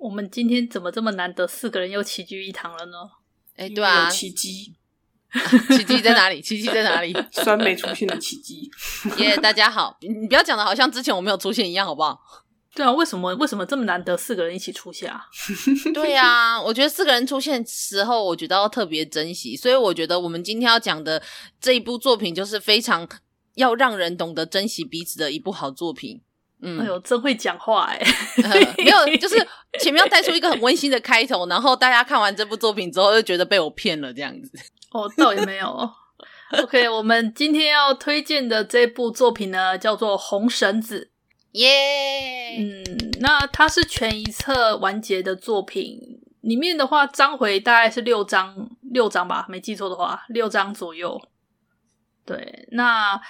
我们今天怎么这么难得，四个人又齐聚一堂了呢？哎，对啊，奇迹，奇迹在哪里？奇迹在哪里？酸梅出现的奇迹。耶，大家好，你不要讲的好像之前我没有出现一样，好不好？对啊，为什么为什么这么难得四个人一起出现啊？对啊，我觉得四个人出现时候，我觉得要特别珍惜，所以我觉得我们今天要讲的这一部作品，就是非常要让人懂得珍惜彼此的一部好作品。嗯，哎呦，真会讲话哎、呃！没有，就是前面要带出一个很温馨的开头，然后大家看完这部作品之后，就觉得被我骗了这样子。哦，倒也没有。OK，我们今天要推荐的这部作品呢，叫做《红绳子》。耶、嗯，那它是全一册完结的作品，里面的话章回大概是六章，六章吧，没记错的话，六章左右。对，那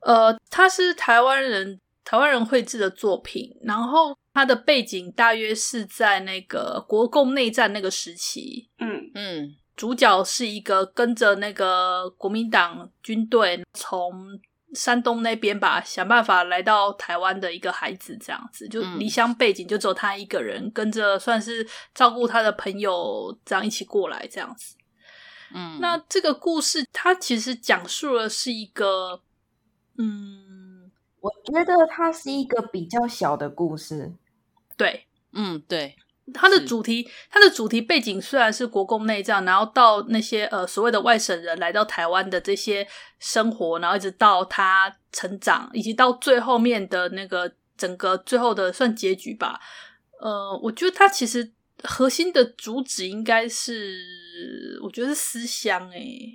呃，他是台湾人台湾人绘制的作品，然后它的背景大约是在那个国共内战那个时期。嗯嗯，主角是一个跟着那个国民党军队从。山东那边吧，想办法来到台湾的一个孩子，这样子就离乡背景，就只有他一个人，跟着算是照顾他的朋友，这样一起过来，这样子。嗯，那这个故事，它其实讲述的是一个，嗯，我觉得它是一个比较小的故事。对，嗯，对。它的主题，它的主题背景虽然是国共内战，然后到那些呃所谓的外省人来到台湾的这些生活，然后一直到他成长，以及到最后面的那个整个最后的算结局吧。呃，我觉得它其实核心的主旨应该是，我觉得是思乡诶。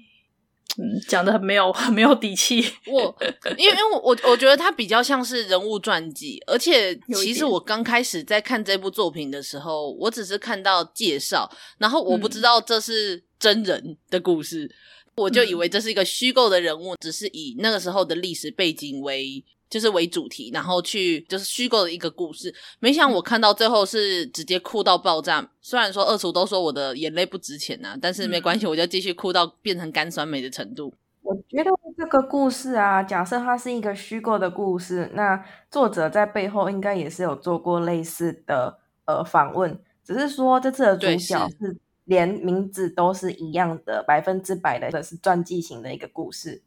嗯，讲的很没有很没有底气。我因为因为我我我觉得它比较像是人物传记，而且其实我刚开始在看这部作品的时候，我只是看到介绍，然后我不知道这是真人的故事，嗯、我就以为这是一个虚构的人物，只是以那个时候的历史背景为。就是为主题，然后去就是虚构的一个故事。没想我看到最后是直接哭到爆炸。虽然说二厨都说我的眼泪不值钱呐、啊，但是没关系，我就继续哭到变成干酸梅的程度。我觉得这个故事啊，假设它是一个虚构的故事，那作者在背后应该也是有做过类似的呃访问，只是说这次的主角是连名字都是一样的，百分之百的是传记型的一个故事。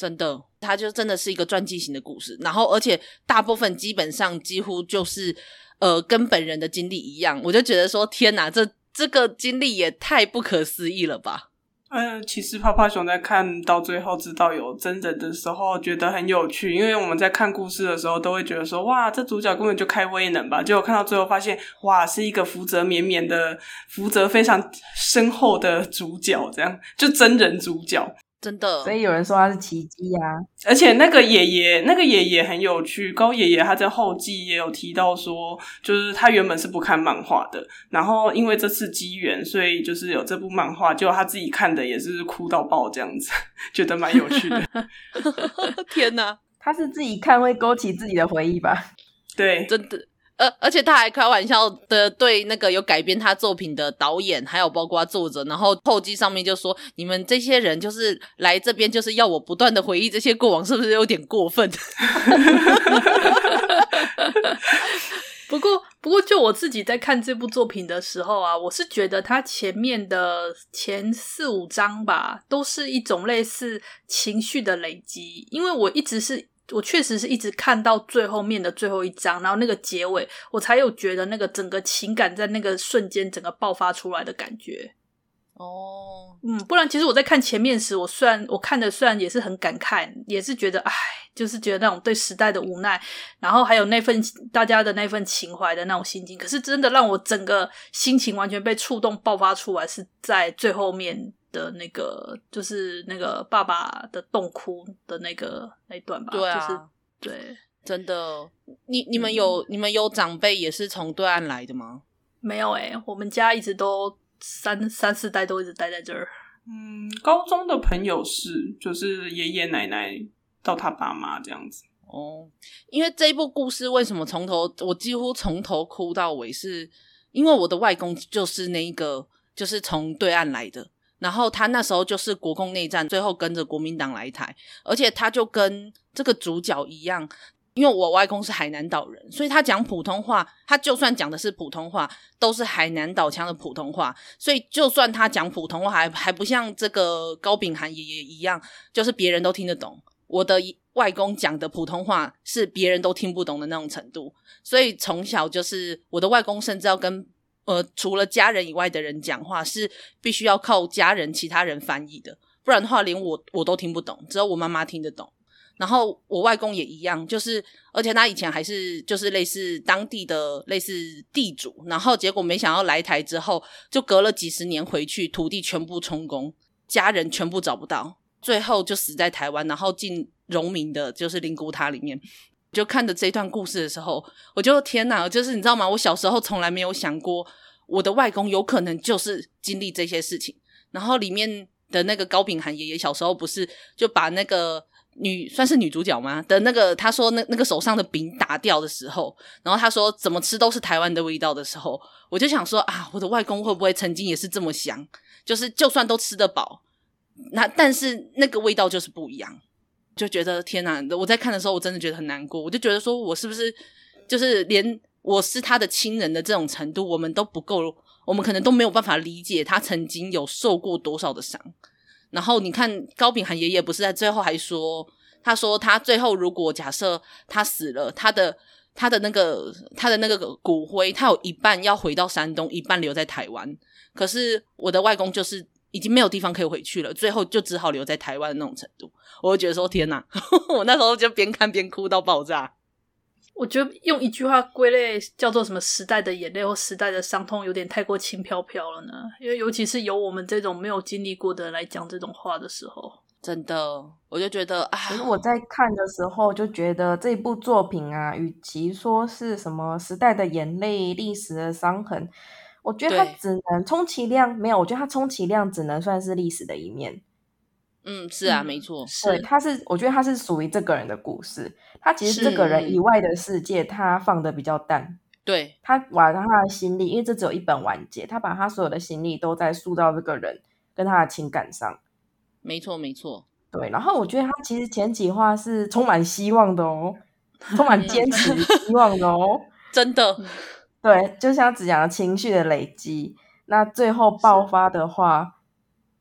真的，它就真的是一个传记型的故事，然后而且大部分基本上几乎就是呃跟本人的经历一样，我就觉得说天哪，这这个经历也太不可思议了吧！嗯、其实泡泡熊在看到最后知道有真人的时候，觉得很有趣，因为我们在看故事的时候都会觉得说哇，这主角根本就开威能吧，结果看到最后发现哇，是一个福泽绵绵的福泽非常深厚的主角，这样就真人主角。真的，所以有人说他是奇迹啊！而且那个爷爷，那个爷爷很有趣。高爷爷他在后记也有提到说，就是他原本是不看漫画的，然后因为这次机缘，所以就是有这部漫画，就他自己看的也是哭到爆这样子，觉得蛮有趣的。天哪，他是自己看会勾起自己的回忆吧？对，真的。而而且他还开玩笑的对那个有改编他作品的导演，还有包括作者，然后后记上面就说：“你们这些人就是来这边就是要我不断的回忆这些过往，是不是有点过分？” 不过，不过就我自己在看这部作品的时候啊，我是觉得他前面的前四五章吧，都是一种类似情绪的累积，因为我一直是。我确实是一直看到最后面的最后一章，然后那个结尾，我才有觉得那个整个情感在那个瞬间整个爆发出来的感觉。哦，嗯，不然其实我在看前面时，我虽然我看的虽然也是很感慨，也是觉得唉，就是觉得那种对时代的无奈，然后还有那份大家的那份情怀的那种心情。可是真的让我整个心情完全被触动爆发出来，是在最后面。的那个就是那个爸爸的洞窟的那个那一段吧，对啊，就是、对，真的，你你们有、嗯、你们有长辈也是从对岸来的吗？没有诶、欸，我们家一直都三三四代都一直待在这儿。嗯，高中的朋友是就是爷爷奶奶到他爸妈这样子。哦，因为这一部故事为什么从头我几乎从头哭到尾，是因为我的外公就是那一个就是从对岸来的，然后他那时候就是国共内战，最后跟着国民党来台，而且他就跟这个主角一样。因为我外公是海南岛人，所以他讲普通话，他就算讲的是普通话，都是海南岛腔的普通话。所以就算他讲普通话，还还不像这个高秉涵爷爷一样，就是别人都听得懂。我的外公讲的普通话是别人都听不懂的那种程度。所以从小就是我的外公，甚至要跟呃除了家人以外的人讲话，是必须要靠家人其他人翻译的，不然的话连我我都听不懂，只有我妈妈听得懂。然后我外公也一样，就是而且他以前还是就是类似当地的类似地主，然后结果没想到来台之后，就隔了几十年回去，土地全部充公，家人全部找不到，最后就死在台湾，然后进荣民的就是灵骨塔里面。就看着这段故事的时候，我就天哪，就是你知道吗？我小时候从来没有想过，我的外公有可能就是经历这些事情。然后里面的那个高秉涵爷爷小时候不是就把那个。女算是女主角吗？的那个，他说那那个手上的饼打掉的时候，然后他说怎么吃都是台湾的味道的时候，我就想说啊，我的外公会不会曾经也是这么想？就是就算都吃得饱，那但是那个味道就是不一样，就觉得天哪！我在看的时候，我真的觉得很难过。我就觉得说我是不是就是连我是他的亲人的这种程度，我们都不够，我们可能都没有办法理解他曾经有受过多少的伤。然后你看高秉涵爷爷不是在最后还说，他说他最后如果假设他死了，他的他的那个他的那个骨灰，他有一半要回到山东，一半留在台湾。可是我的外公就是已经没有地方可以回去了，最后就只好留在台湾的那种程度。我就觉得说天哪，我那时候就边看边哭到爆炸。我觉得用一句话归类叫做什么“时代的眼泪”或“时代的伤痛”有点太过轻飘飘了呢？因为尤其是由我们这种没有经历过的人来讲这种话的时候，真的，我就觉得啊。可是我在看的时候就觉得这部作品啊，与其说是什么“时代的眼泪”、“历史的伤痕”，我觉得它只能充其量没有。我觉得它充其量只能算是历史的一面。嗯，是啊，嗯、没错，对，他是，我觉得他是属于这个人的故事。他其实这个人以外的世界，他放的比较淡。对，他把他的心力，因为这只有一本完结，他把他所有的心力都在塑造这个人跟他的情感上。没错，没错。对，然后我觉得他其实前几话是充满希望的哦，充满坚持希望的哦，真的。对，就像子讲的情绪的累积，那最后爆发的话。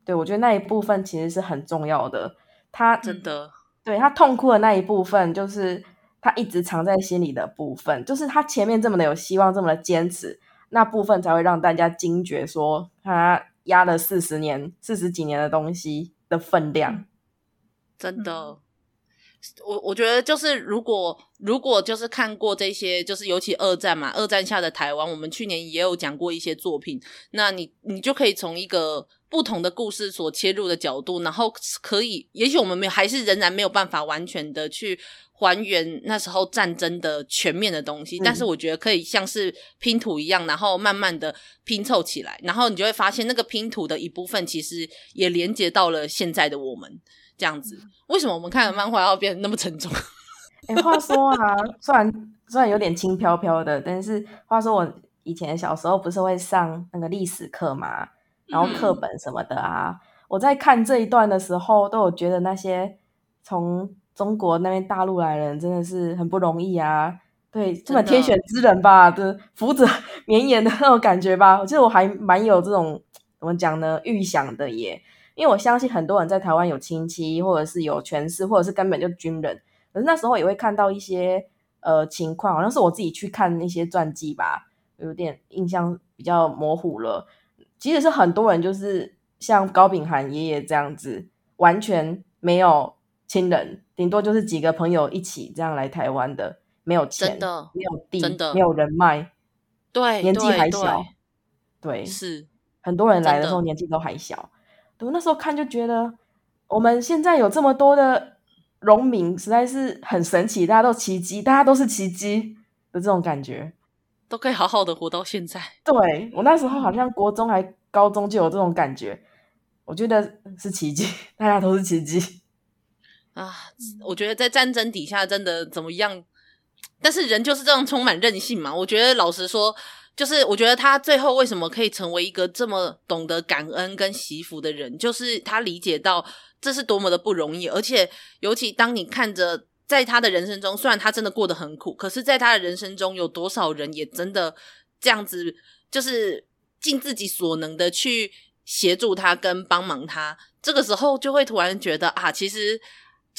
对，我觉得那一部分其实是很重要的。他真的，对，他痛哭的那一部分，就是他一直藏在心里的部分，就是他前面这么的有希望，这么的坚持，那部分才会让大家惊觉，说他压了四十年、四十几年的东西的分量。真的，我我觉得就是如果如果就是看过这些，就是尤其二战嘛，二战下的台湾，我们去年也有讲过一些作品，那你你就可以从一个。不同的故事所切入的角度，然后可以，也许我们没有，还是仍然没有办法完全的去还原那时候战争的全面的东西，嗯、但是我觉得可以像是拼图一样，然后慢慢的拼凑起来，然后你就会发现那个拼图的一部分其实也连接到了现在的我们这样子。为什么我们看的漫画要变得那么沉重？哎、欸，话说啊，虽然虽然有点轻飘飘的，但是话说我以前小时候不是会上那个历史课嘛？然后课本什么的啊，嗯、我在看这一段的时候，都有觉得那些从中国那边大陆来人真的是很不容易啊。对，这么天选之人吧，的福泽绵延的那种感觉吧。我觉得我还蛮有这种怎么讲呢，预想的耶。因为我相信很多人在台湾有亲戚，或者是有权势，或者是根本就军人。可是那时候也会看到一些呃情况，好像是我自己去看那些传记吧，有点印象比较模糊了。其实是很多人，就是像高秉涵爷爷这样子，完全没有亲人，顶多就是几个朋友一起这样来台湾的，没有钱，真的没有地，真的没有人脉，对，年纪还小，对，对，是很多人来的时候年纪都还小。对，那时候看就觉得，我们现在有这么多的农民，实在是很神奇，大家都奇迹，大家都是奇迹的这种感觉。都可以好好的活到现在。对，我那时候好像国中还高中就有这种感觉，我觉得是奇迹，大家都是奇迹啊！我觉得在战争底下真的怎么样？但是人就是这样充满韧性嘛。我觉得老实说，就是我觉得他最后为什么可以成为一个这么懂得感恩跟惜福的人，就是他理解到这是多么的不容易，而且尤其当你看着在他的人生中，虽然他真的过得很苦，可是在他的人生中有多少人也真的这样子，就是尽自己所能的去协助他跟帮忙他，这个时候就会突然觉得啊，其实。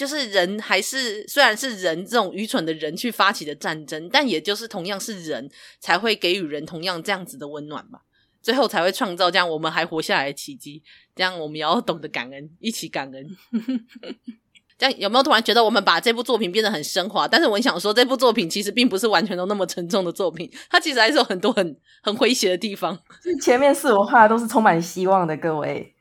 就是人还是虽然是人这种愚蠢的人去发起的战争，但也就是同样是人才会给予人同样这样子的温暖吧，最后才会创造这样我们还活下来的奇迹。这样我们也要懂得感恩，一起感恩。这样有没有突然觉得我们把这部作品变得很升华？但是我想说，这部作品其实并不是完全都那么沉重的作品，它其实还是有很多很很诙谐的地方。前面四五话都是充满希望的，各位。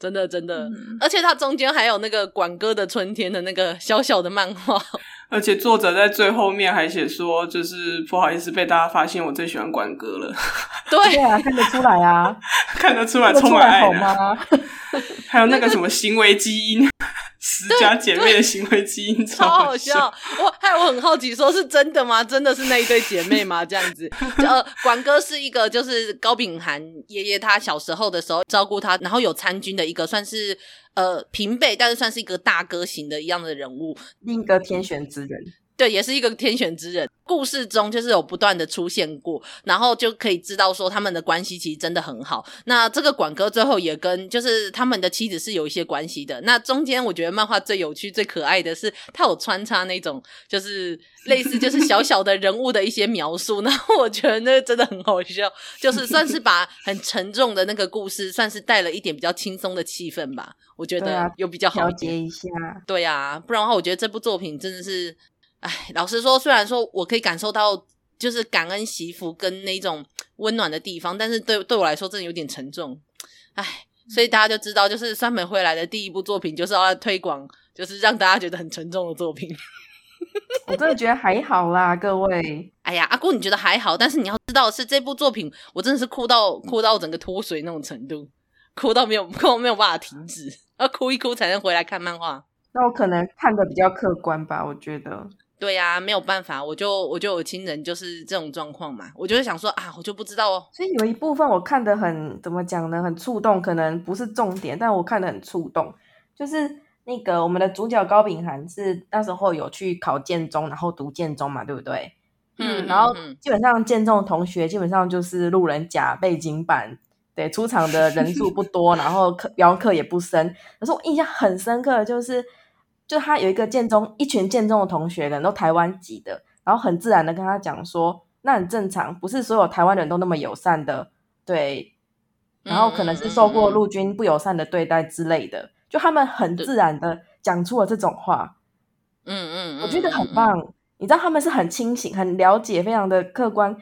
真的真的，嗯、而且它中间还有那个管哥的春天的那个小小的漫画，而且作者在最后面还写说，就是不好意思被大家发现我最喜欢管哥了。对，对啊，看得出来啊，看得出来充满爱吗？还有那个什么行为基因。十家姐妹的行为基因超好笑，超好笑，我还有我很好奇，说是真的吗？真的是那一对姐妹吗？这样子，呃，管哥是一个就是高秉涵爷爷他小时候的时候照顾他，然后有参军的一个算是呃平辈，但是算是一个大哥型的一样的人物，另一个天选之人。对，也是一个天选之人。故事中就是有不断的出现过，然后就可以知道说他们的关系其实真的很好。那这个管哥最后也跟就是他们的妻子是有一些关系的。那中间我觉得漫画最有趣、最可爱的是，他有穿插那种就是类似就是小小的人物的一些描述。然后我觉得那个真的很好笑，就是算是把很沉重的那个故事，算是带了一点比较轻松的气氛吧。我觉得有比较好调节一下。对啊，不然的话，我觉得这部作品真的是。哎，老实说，虽然说我可以感受到就是感恩惜福跟那种温暖的地方，但是对对我来说真的有点沉重。哎，所以大家就知道，就是酸梅回来的第一部作品就是要来推广，就是让大家觉得很沉重的作品。我真的觉得还好啦，各位。哎呀，阿姑你觉得还好，但是你要知道是这部作品，我真的是哭到哭到整个脱水那种程度，哭到没有哭 没有办法停止，要哭一哭才能回来看漫画。那我可能看的比较客观吧，我觉得。对呀、啊，没有办法，我就我就有亲人就是这种状况嘛，我就会想说啊，我就不知道哦。所以有一部分我看的很怎么讲呢？很触动，可能不是重点，但我看的很触动。就是那个我们的主角高秉涵是那时候有去考建中，然后读建中嘛，对不对？嗯。然后基本上建中的同学基本上就是路人甲、背景板，对，出场的人数不多，然后课标课也不深。可是我印象很深刻的就是。就他有一个建中，一群建中的同学人都台湾籍的，然后很自然的跟他讲说，那很正常，不是所有台湾人都那么友善的，对，然后可能是受过陆军不友善的对待之类的，就他们很自然的讲出了这种话，嗯嗯，我觉得很棒，你知道他们是很清醒、很了解、非常的客观，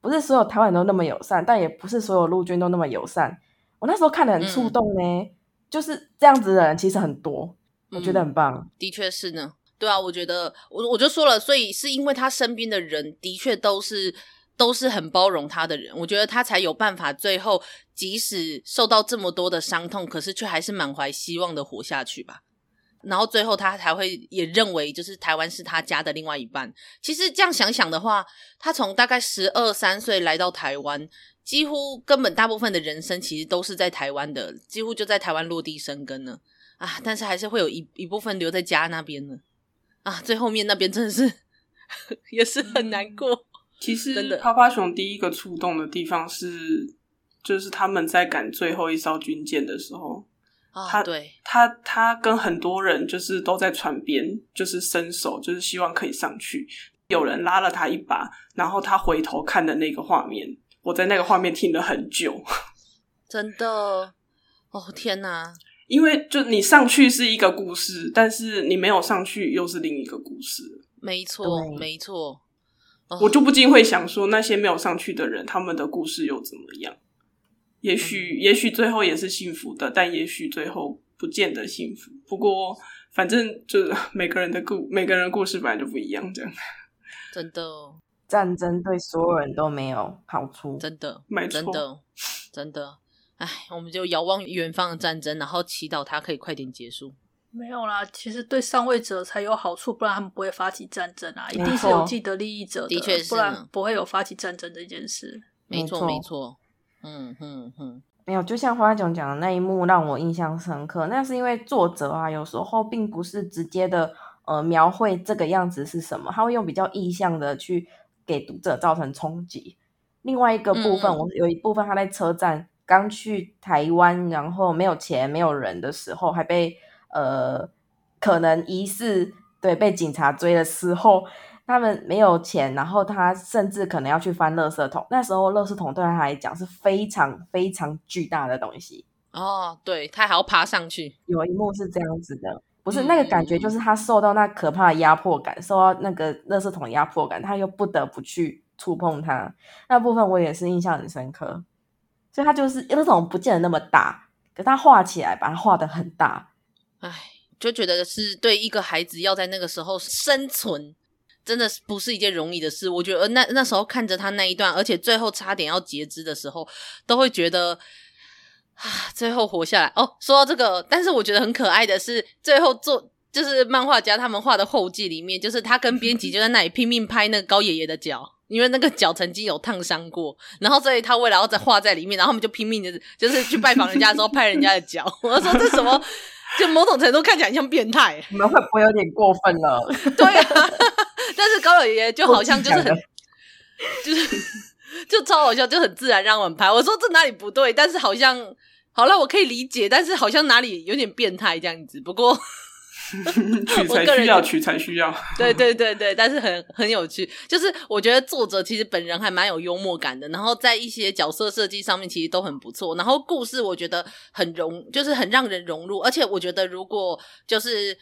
不是所有台湾人都那么友善，但也不是所有陆军都那么友善，我那时候看的很触动呢，嗯、就是这样子的人其实很多。我觉得很棒，嗯，的确是呢。对啊，我觉得我我就说了，所以是因为他身边的人的确都是都是很包容他的人，我觉得他才有办法最后即使受到这么多的伤痛，可是却还是满怀希望的活下去吧。然后最后他才会也认为，就是台湾是他家的另外一半。其实这样想想的话，他从大概十二三岁来到台湾，几乎根本大部分的人生其实都是在台湾的，几乎就在台湾落地生根了。啊！但是还是会有一一部分留在家那边呢。啊，最后面那边真的是 也是很难过。其实，真的，趴趴熊第一个触动的地方是，就是他们在赶最后一艘军舰的时候，啊，他对，他他跟很多人就是都在船边，就是伸手，就是希望可以上去。有人拉了他一把，然后他回头看的那个画面，我在那个画面听了很久。真的，哦天哪！因为就你上去是一个故事，但是你没有上去又是另一个故事。没错，对没错。我就不禁会想说，那些没有上去的人，他们的故事又怎么样？也许，嗯、也许最后也是幸福的，但也许最后不见得幸福。不过，反正就是 每个人的故，每个人的故事本来就不一样，这样。真的，战争对所有人都没有好处。真的，没错，真的，真的。唉，我们就遥望远方的战争，然后祈祷它可以快点结束。没有啦，其实对上位者才有好处，不然他们不会发起战争啊！一定是有既得利益者的，的确是，不然不会有发起战争这件事。没错，没错。嗯嗯嗯，没有，就像花囧讲的那一幕让我印象深刻，那是因为作者啊，有时候并不是直接的呃描绘这个样子是什么，他会用比较意象的去给读者造成冲击。另外一个部分，嗯、我有一部分他在车站刚去台湾，然后没有钱、没有人的时候，还被。呃，可能疑似对被警察追的时候，他们没有钱，然后他甚至可能要去翻垃圾桶。那时候，垃圾桶对他来讲是非常非常巨大的东西。哦，对，他还要爬上去。有一幕是这样子的，不是、嗯、那个感觉，就是他受到那可怕的压迫感，受到那个垃圾桶压迫感，他又不得不去触碰它。那部分我也是印象很深刻。所以他就是那种不见得那么大，可他画起来把它画的很大。唉，就觉得是对一个孩子要在那个时候生存，真的是不是一件容易的事。我觉得那那时候看着他那一段，而且最后差点要截肢的时候，都会觉得啊，最后活下来哦。说到这个，但是我觉得很可爱的是，最后做就是漫画家他们画的后记里面，就是他跟编辑就在那里拼命拍那个高爷爷的脚，因为那个脚曾经有烫伤过，然后所以他为了要再画在里面，然后他们就拼命的，就是去拜访人家的时候拍人家的脚。我说这什么？就某种程度看起来像变态，你们会不会有点过分了？对啊，但是高老爷爷就好像就是很，就是就超好笑，就很自然让我们拍。我说这哪里不对？但是好像好了，我可以理解，但是好像哪里有点变态这样子。不过。取材需要，取材需要。对对对对，但是很很有趣，就是我觉得作者其实本人还蛮有幽默感的，然后在一些角色设计上面其实都很不错，然后故事我觉得很融，就是很让人融入，而且我觉得如果就是，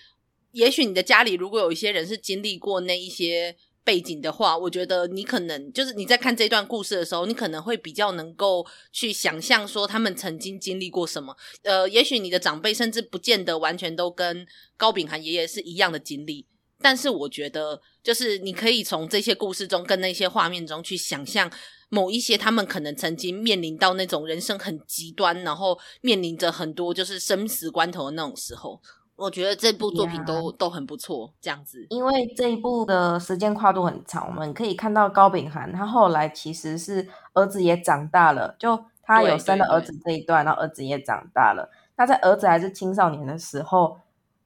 也许你的家里如果有一些人是经历过那一些。背景的话，我觉得你可能就是你在看这段故事的时候，你可能会比较能够去想象说他们曾经经历过什么。呃，也许你的长辈甚至不见得完全都跟高秉涵爷爷是一样的经历，但是我觉得就是你可以从这些故事中跟那些画面中去想象某一些他们可能曾经面临到那种人生很极端，然后面临着很多就是生死关头的那种时候。我觉得这部作品都、yeah. 都很不错，这样子。因为这一部的时间跨度很长，我们可以看到高秉涵他后来其实是儿子也长大了，就他有生了儿子这一段，然后儿子也长大了。他在儿子还是青少年的时候，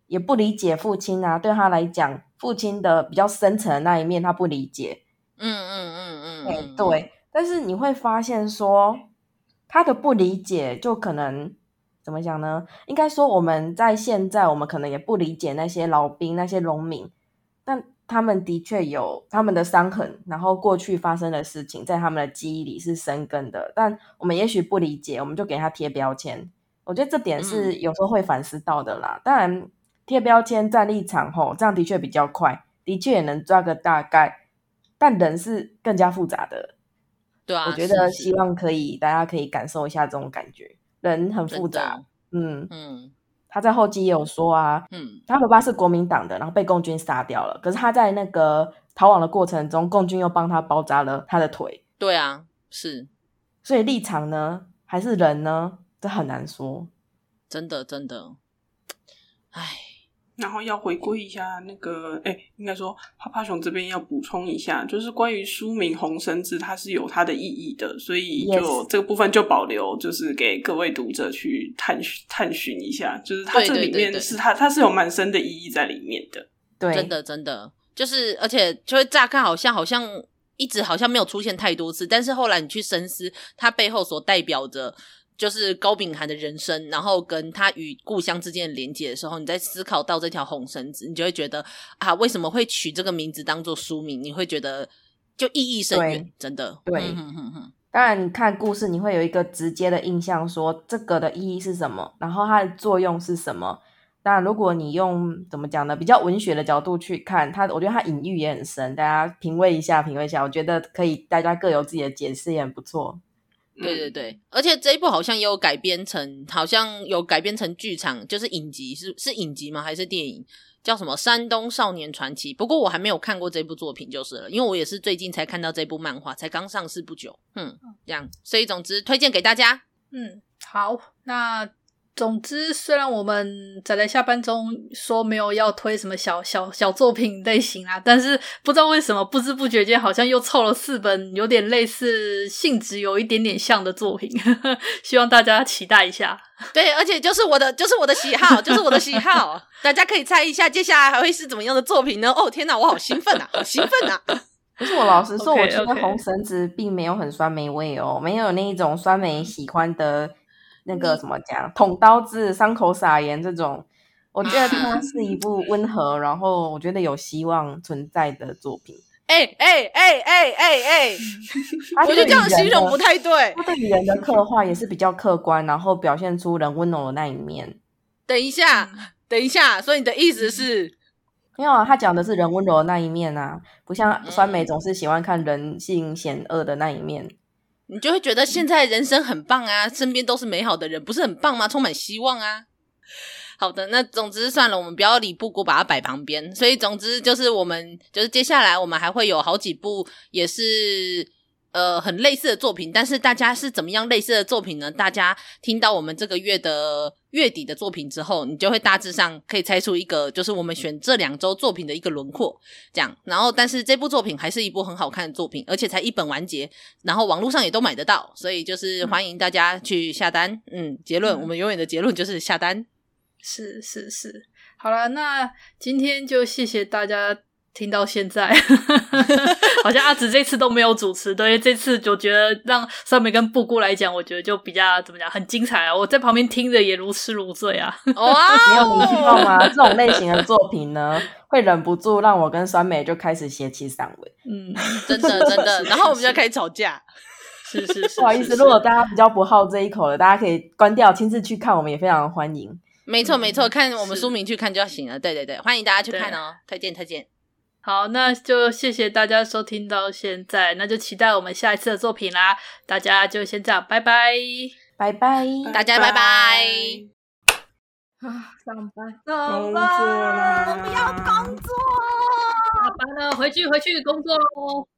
也不理解父亲啊，对他来讲，父亲的比较深层的那一面他不理解。嗯嗯嗯嗯，欸、对。但是你会发现说，他的不理解就可能。怎么讲呢？应该说，我们在现在，我们可能也不理解那些老兵、那些农民，但他们的确有他们的伤痕，然后过去发生的事情在他们的记忆里是生根的。但我们也许不理解，我们就给他贴标签。我觉得这点是有时候会反思到的啦。嗯、当然，贴标签站立场后，这样的确比较快，的确也能抓个大概。但人是更加复杂的，对啊。我觉得希望可以，大家可以感受一下这种感觉。人很复杂，嗯嗯，他在后期也有说啊，嗯，他爸爸是国民党的，然后被共军杀掉了，可是他在那个逃亡的过程中，共军又帮他包扎了他的腿。对啊，是，所以立场呢，还是人呢，这很难说，真的真的，唉。然后要回归一下那个，哎，应该说，趴趴熊这边要补充一下，就是关于书名《红绳子》，它是有它的意义的，所以就、yes. 这个部分就保留，就是给各位读者去探寻探寻一下，就是它这里面是它它是有蛮深的意义在里面的，对，真的真的，就是而且就会乍看好像好像一直好像没有出现太多次，但是后来你去深思，它背后所代表着。就是高秉涵的人生，然后跟他与故乡之间的连接的时候，你在思考到这条红绳子，你就会觉得啊，为什么会取这个名字当做书名？你会觉得就意义深远，真的。对，嗯、哼哼当然你看故事，你会有一个直接的印象，说这个的意义是什么，然后它的作用是什么。当然，如果你用怎么讲呢，比较文学的角度去看它，我觉得它隐喻也很深，大家品味一下，品味一下，我觉得可以，大家各有自己的解释，也很不错。对对对，而且这一部好像也有改编成，好像有改编成剧场，就是影集，是是影集吗？还是电影？叫什么《山东少年传奇》？不过我还没有看过这部作品，就是了，因为我也是最近才看到这部漫画，才刚上市不久。嗯，这样，所以总之推荐给大家。嗯，好，那。总之，虽然我们宅在下班中说没有要推什么小小小作品类型啊，但是不知道为什么不知不觉间好像又凑了四本有点类似性质有一点点像的作品，希望大家期待一下。对，而且就是我的就是我的喜好，就是我的喜好，大家可以猜一下接下来还会是怎么样的作品呢？哦天哪，我好兴奋啊，好兴奋啊！不是我老实说，okay, okay. 我觉得红绳子并没有很酸梅味哦，没有那一种酸梅喜欢的。那个怎么讲，捅刀子伤口撒盐这种，我觉得它 是一部温和，然后我觉得有希望存在的作品。哎哎哎哎哎哎，我觉得这样形容不太对。他对女人的刻画也是比较客观，然后表现出人温柔的那一面。等一下，等一下，所以你的意思是？没有啊，他讲的是人温柔的那一面啊，不像酸梅总是喜欢看人性险恶的那一面。你就会觉得现在人生很棒啊，身边都是美好的人，不是很棒吗？充满希望啊。好的，那总之算了，我们不要理布谷，把它摆旁边。所以总之就是我们就是接下来我们还会有好几部也是。呃，很类似的作品，但是大家是怎么样类似的作品呢？大家听到我们这个月的月底的作品之后，你就会大致上可以猜出一个，就是我们选这两周作品的一个轮廓。这样，然后但是这部作品还是一部很好看的作品，而且才一本完结，然后网络上也都买得到，所以就是欢迎大家去下单。嗯，结论，我们永远的结论就是下单。是是是，好了，那今天就谢谢大家。听到现在，好像阿紫这次都没有主持，对，这次就觉得让酸梅跟布姑来讲，我觉得就比较怎么讲，很精彩啊！我在旁边听着也如痴如醉啊！哇，没有你知道吗？这种类型的作品呢，会忍不住让我跟酸梅就开始写起散文。嗯，真的真的，然后我们就开始吵架。是是，是是是，不好意思，如果大家比较不好这一口的，大家可以关掉，亲自去看，我们也非常欢迎。没错没错，看我们书名去看就行了。对对对，欢迎大家去看哦，推荐推荐。好，那就谢谢大家收听到现在，那就期待我们下一次的作品啦。大家就先这样，拜拜，拜拜，大家拜拜。啊，上班，上班，我不要工作，下班了，回去回去工作喽。